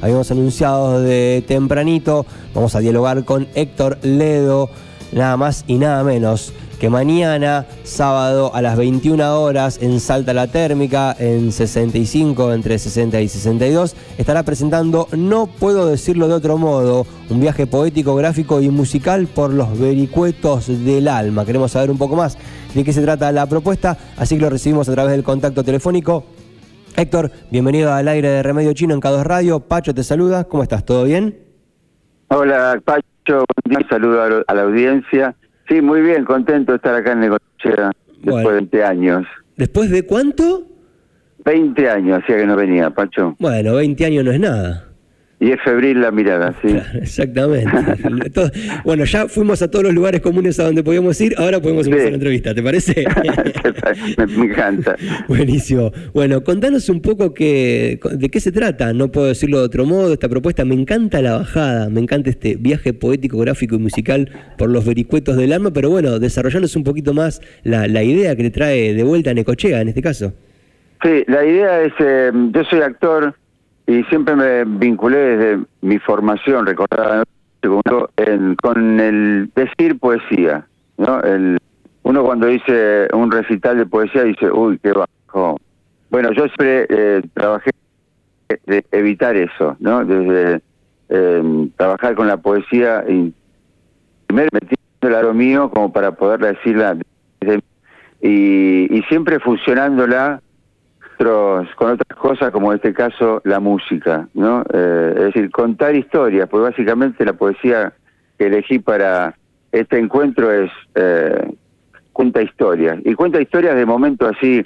habíamos anunciado de tempranito. Vamos a dialogar con Héctor Ledo, nada más y nada menos que mañana, sábado a las 21 horas, en Salta la Térmica, en 65, entre 60 y 62, estará presentando No Puedo Decirlo de Otro Modo, un viaje poético, gráfico y musical por los vericuetos del alma. Queremos saber un poco más de qué se trata la propuesta, así que lo recibimos a través del contacto telefónico. Héctor, bienvenido al aire de Remedio Chino en Cados Radio. Pacho te saluda, ¿cómo estás? ¿Todo bien? Hola Pacho, un saludo a la audiencia Sí, muy bien, contento de estar acá en Negochea después de 20 años. ¿Después de cuánto? 20 años hacía que no venía, Pacho. Bueno, 20 años no es nada. Y es febril la mirada, sí. exactamente. bueno, ya fuimos a todos los lugares comunes a donde podíamos ir, ahora podemos empezar la entrevista, ¿te parece? me, encanta. Buenísimo. Bueno, contanos un poco que, de qué se trata, no puedo decirlo de otro modo, esta propuesta. Me encanta la bajada, me encanta este viaje poético, gráfico y musical por los vericuetos del alma, pero bueno, desarrollanos un poquito más la, idea que le trae de vuelta a Necochea en este caso. Sí, la idea es, eh, yo soy actor, y siempre me vinculé desde mi formación, recordaba, con el decir poesía. ¿no? El, uno cuando dice un recital de poesía dice, uy, qué bajo. Bueno, yo siempre eh, trabajé de evitar eso, ¿no? Desde eh, trabajar con la poesía y primero metiendo lo mío como para poder decirla y, y siempre fusionándola con otras cosas, como en este caso la música, ¿no? Eh, es decir, contar historias, pues básicamente la poesía que elegí para este encuentro es eh, cuenta historias, y cuenta historias de momentos así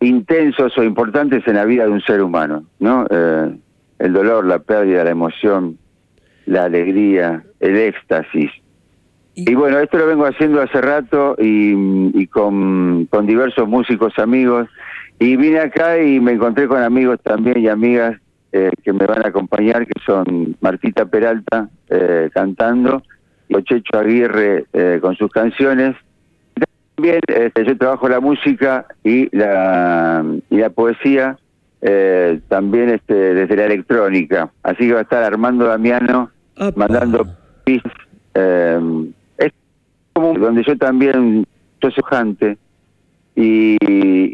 intensos o importantes en la vida de un ser humano, ¿no? Eh, el dolor, la pérdida, la emoción, la alegría, el éxtasis. Y, bueno, esto lo vengo haciendo hace rato y, con, con diversos músicos amigos y vine acá y me encontré con amigos también y amigas eh, que me van a acompañar, que son Martita Peralta eh, cantando, y Checho Aguirre eh, con sus canciones. También este, yo trabajo la música y la, y la poesía, también este, desde la electrónica. Así que va a estar Armando Damiano mandando pistas. es como donde yo también soy sojante y,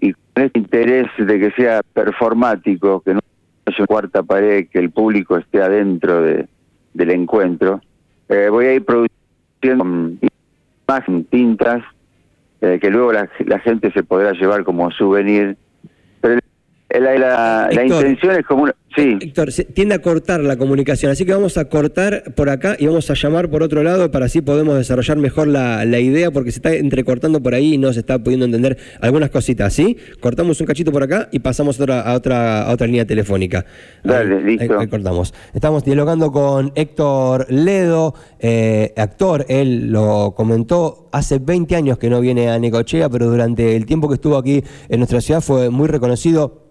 y este interés de que sea performático, que no haya cuarta pared, que el público esté adentro de, del encuentro, eh, voy a ir produciendo más tintas eh, que luego la, la, gente se podrá llevar como souvenir. La, la, intención es como Sí. Héctor, se tiende a cortar la comunicación, así que vamos a cortar por acá y vamos a llamar por otro lado para así podemos desarrollar mejor la, idea porque se está entrecortando por ahí y no se está pudiendo entender algunas cositas, ¿sí? Cortamos un cachito por acá y pasamos otra, a, otra, a otra línea telefónica. Dale, listo. Ahí, cortamos. Estamos dialogando con Héctor Ledo, eh, actor, él lo comentó, hace 20 años que no viene a Necochea, pero durante el tiempo que estuvo aquí en nuestra ciudad fue muy reconocido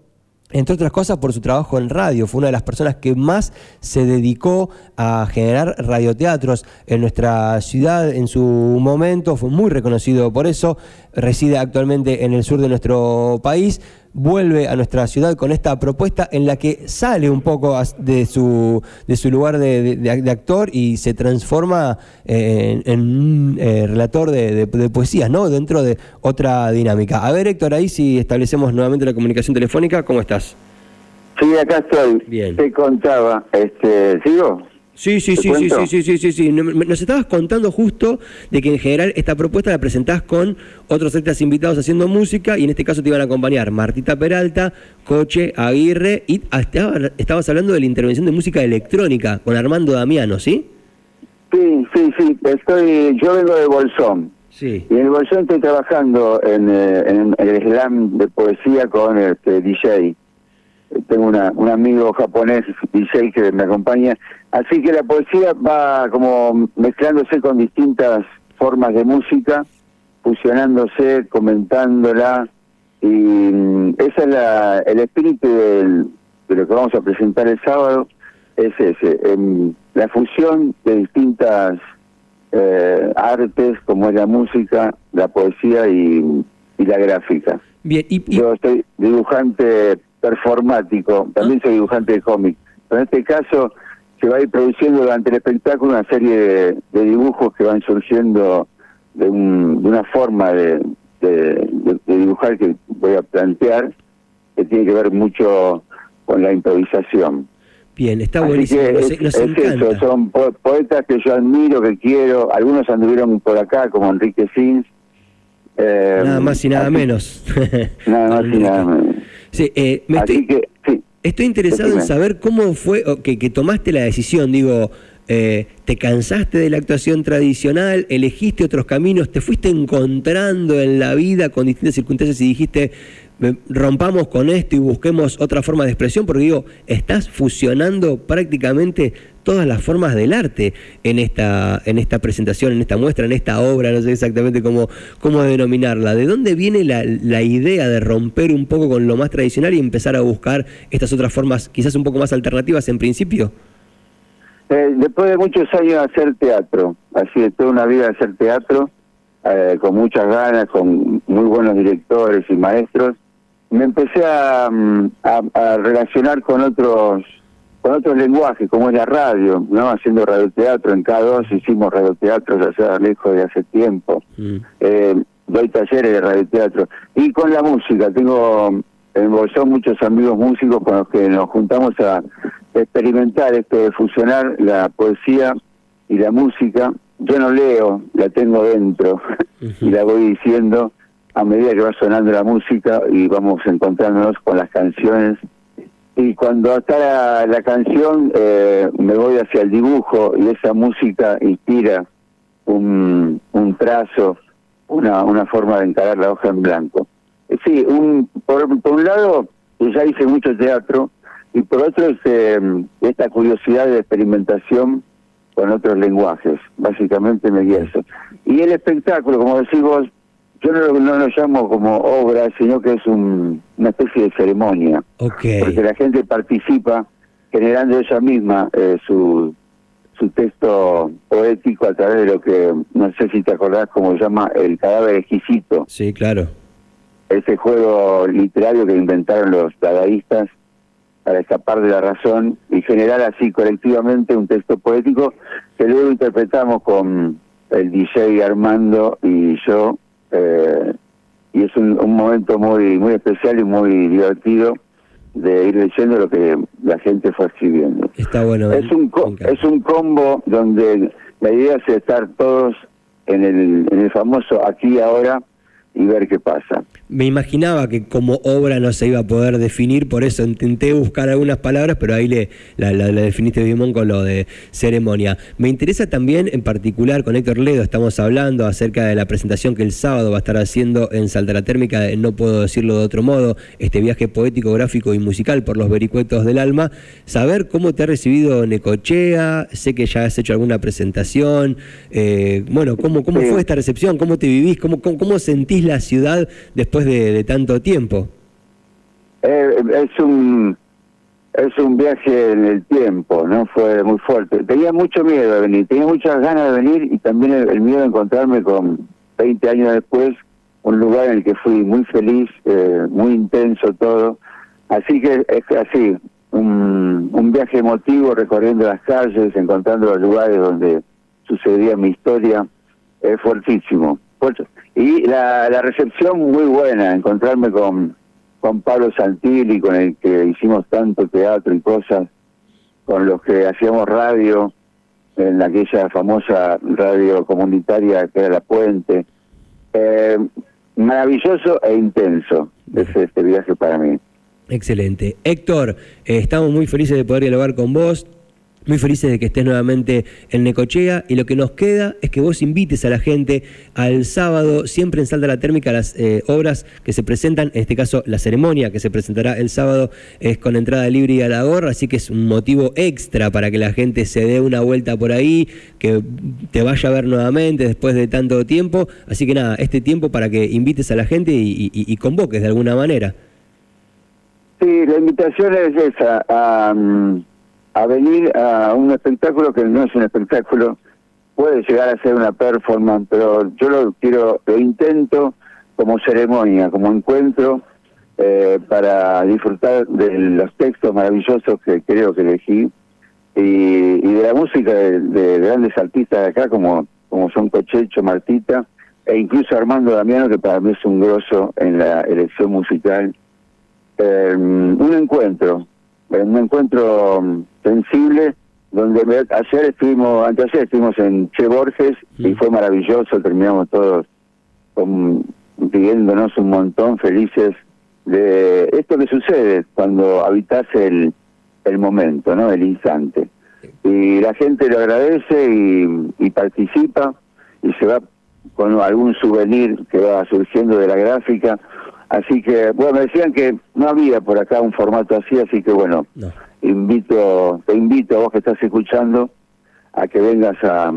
entre otras cosas por su trabajo en radio. Fue una de las personas que más se dedicó a generar radioteatros en nuestra ciudad en su momento. Fue muy reconocido por eso. Reside actualmente en el sur de nuestro país vuelve a nuestra ciudad con esta propuesta en la que sale un poco de su, de su lugar de, actor y se transforma eh, en, un eh, relator de, poesías, ¿no? Dentro de otra dinámica. A ver, Héctor, ahí si establecemos nuevamente la comunicación telefónica, ¿cómo estás? Sí, acá estoy. Bien. Te contaba, este, ¿sigo? Sí, sí, sí, sí, sí, sí, sí, sí, sí. Nos estabas contando justo de que en general esta propuesta la presentás con otros artistas invitados haciendo música y en este caso te iban a acompañar Martita Peralta, Coche, Aguirre y estabas hablando de la intervención de música electrónica con Armando Damiano, ¿sí? Sí, sí, sí. Estoy, yo vengo de Bolsón. Sí. Y en el Bolsón estoy trabajando en, eh, en el slam de poesía con este DJ tengo una, un amigo japonés, DJ, que me acompaña. Así que la poesía va como mezclándose con distintas formas de música, fusionándose, comentándola. Y mm, ese es la, el espíritu del, de lo que vamos a presentar el sábado, es ese, en la fusión de distintas eh, artes como es la música, la poesía y, y la gráfica. Bien, y, Yo soy dibujante performático, también soy dibujante de cómic, En este caso se va a ir produciendo durante el espectáculo una serie de, dibujos que van surgiendo de, una forma de, dibujar que voy a plantear, que tiene que ver mucho con la improvisación. Bien, está buenísimo. es, son poetas que yo admiro, que quiero. Algunos anduvieron por acá, como Enrique Sins. Eh, nada más y nada menos. nada más y nada menos. Sí, eh, me estoy, que, estoy interesado en saber cómo fue que, que tomaste la decisión. Digo, eh, te cansaste de la actuación tradicional, elegiste otros caminos, te fuiste encontrando en la vida con distintas circunstancias y dijiste, rompamos con esto y busquemos otra forma de expresión, porque digo, estás fusionando prácticamente todas las formas del arte en esta, en esta presentación, en esta muestra, en esta obra, no sé exactamente cómo, cómo denominarla. ¿De dónde viene la, la idea de romper un poco con lo más tradicional y empezar a buscar estas otras formas, quizás un poco más alternativas en principio? Eh, después de muchos años hacer teatro, así de toda una vida de hacer teatro, eh, con muchas ganas, con muy buenos directores y maestros, me empecé mm, a, relacionar con otros con otros lenguajes, como es la radio, ¿no? Haciendo radioteatro, en K2 hicimos radioteatro ya sea lejos de hace tiempo. Mm. Eh, doy talleres de radioteatro. Y con la música, tengo en Bolsón muchos amigos músicos con los que nos juntamos a experimentar esto de fusionar la poesía y la música. Yo no leo, la tengo dentro y la voy diciendo a medida que va sonando la música y vamos encontrándonos con las canciones. Y cuando está la, canción, eh, me voy hacia el dibujo y esa música inspira un, un trazo, una, una forma de encarar la hoja en blanco. Eh, sí, un, por, un lado, ya hice mucho teatro, y por otro es eh, esta curiosidad de experimentación con otros lenguajes, básicamente me guía eso. Y el espectáculo, como decís vos, yo no, no lo llamo como obra, sino que es una especie de ceremonia. Porque la gente participa generando ella misma eh, su, su texto poético a través de lo que, no sé si te acordás, como llama el cadáver exquisito. Sí, claro. Ese juego literario que inventaron los dadaístas para escapar de la razón y generar así colectivamente un texto poético que luego interpretamos con el DJ Armando y yo eh, y es un, momento muy muy especial y muy divertido de ir leyendo lo que la gente fue escribiendo. Está bueno. Es un es un combo donde la idea es estar todos en el en el famoso aquí y ahora y ver qué pasa. Me imaginaba que como obra no se iba a poder definir, por eso intenté buscar algunas palabras, pero ahí le, la, definiste bien con lo de ceremonia. Me interesa también, en particular, con Héctor Ledo, estamos hablando acerca de la presentación que el sábado va a estar haciendo en Salta la Térmica, no puedo decirlo de otro modo, este viaje poético, gráfico y musical por los vericuetos del alma. Saber cómo te ha recibido Necochea, sé que ya has hecho alguna presentación, eh, bueno, ¿cómo, cómo fue esta recepción? ¿Cómo te vivís? ¿Cómo, cómo, cómo sentís la ciudad después de, tanto tiempo? Eh, es un es un viaje en el tiempo, ¿no? Fue muy fuerte. Tenía mucho miedo de venir, tenía muchas ganas de venir y también el, miedo de encontrarme con 20 años después un lugar en el que fui muy feliz, eh, muy intenso todo. Así que es así, un, un viaje emotivo recorriendo las calles, encontrando los lugares donde sucedía mi historia, es fuertísimo. Y la, la recepción muy buena, encontrarme con, con Pablo Santilli, con el que hicimos tanto teatro y cosas, con los que hacíamos radio, en aquella famosa radio comunitaria que era La Puente. Eh, maravilloso e intenso es este viaje para mí. Excelente. Héctor, eh, estamos muy felices de poder dialogar con vos. Muy felices de que estés nuevamente en Necochea y lo que nos queda es que vos invites a la gente al sábado, siempre en Salta la Térmica, las eh, obras que se presentan, en este caso la ceremonia que se presentará el sábado es con entrada libre y a la gorra, así que es un motivo extra para que la gente se dé una vuelta por ahí, que te vaya a ver nuevamente después de tanto tiempo, así que nada, este tiempo para que invites a la gente y, convoques de alguna manera. Sí, la invitación es esa. a a venir a un espectáculo que no es un espectáculo, puede llegar a ser una performance, pero yo lo quiero, lo intento como ceremonia, como encuentro eh, para disfrutar de los textos maravillosos que creo que elegí y, de la música de, grandes artistas de acá como, como son Cochecho, Martita e incluso Armando Damiano que para mí es un grosso en la elección musical. Eh, un encuentro, un encuentro sensible donde ayer estuvimos, anteayer estuvimos en Che Borges y fue maravilloso, terminamos todos con, pidiéndonos un montón felices de esto que sucede cuando habitas el, el momento, ¿no? El instante. Y la gente lo agradece y, participa y se va con algún souvenir que va surgiendo de la gráfica. Así que, bueno, me decían que no había por acá un formato así, así que bueno, invito, te invito a vos que estás escuchando a que vengas a,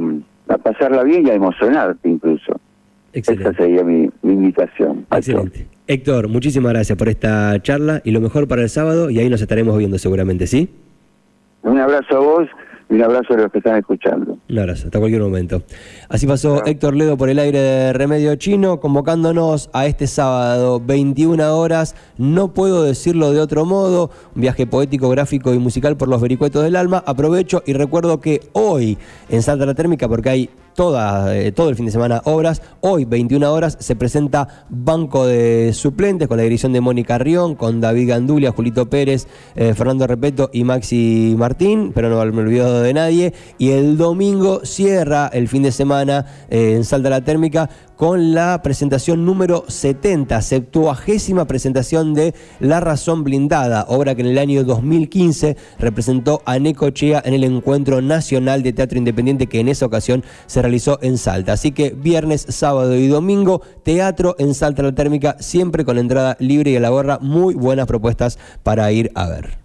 a pasarla bien y a emocionarte incluso. Excelente. Esa sería mi, invitación. Excelente. Héctor, muchísimas gracias por esta charla y lo mejor para el sábado y ahí nos estaremos viendo seguramente, ¿sí? Un abrazo a vos y un abrazo a los que están escuchando. Un abrazo, hasta cualquier momento. Así pasó Héctor Ledo por el aire de Remedio Chino, convocándonos a este sábado, 21 horas. No puedo decirlo de otro modo. Un viaje poético, gráfico y musical por los vericuetos del alma. Aprovecho y recuerdo que hoy en Santa La Térmica, porque hay eh, todo el fin de semana obras. Hoy, 21 horas, se presenta Banco de Suplentes con la dirección de Mónica Rión, con David Gandulia, Julito Pérez, eh, Fernando Repeto y Maxi Martín, pero no me olvido de nadie. Y el domingo cierra el fin de semana eh, en Salta la Térmica con la presentación número 70, septuagésima presentación de La Razón Blindada, obra que en el año 2015 representó a Necochea en el Encuentro Nacional de Teatro Independiente que en esa ocasión se realizó en Salta. Así que viernes, sábado y domingo, teatro en Salta la Térmica, siempre con entrada libre y a la gorra, muy buenas propuestas para ir a ver.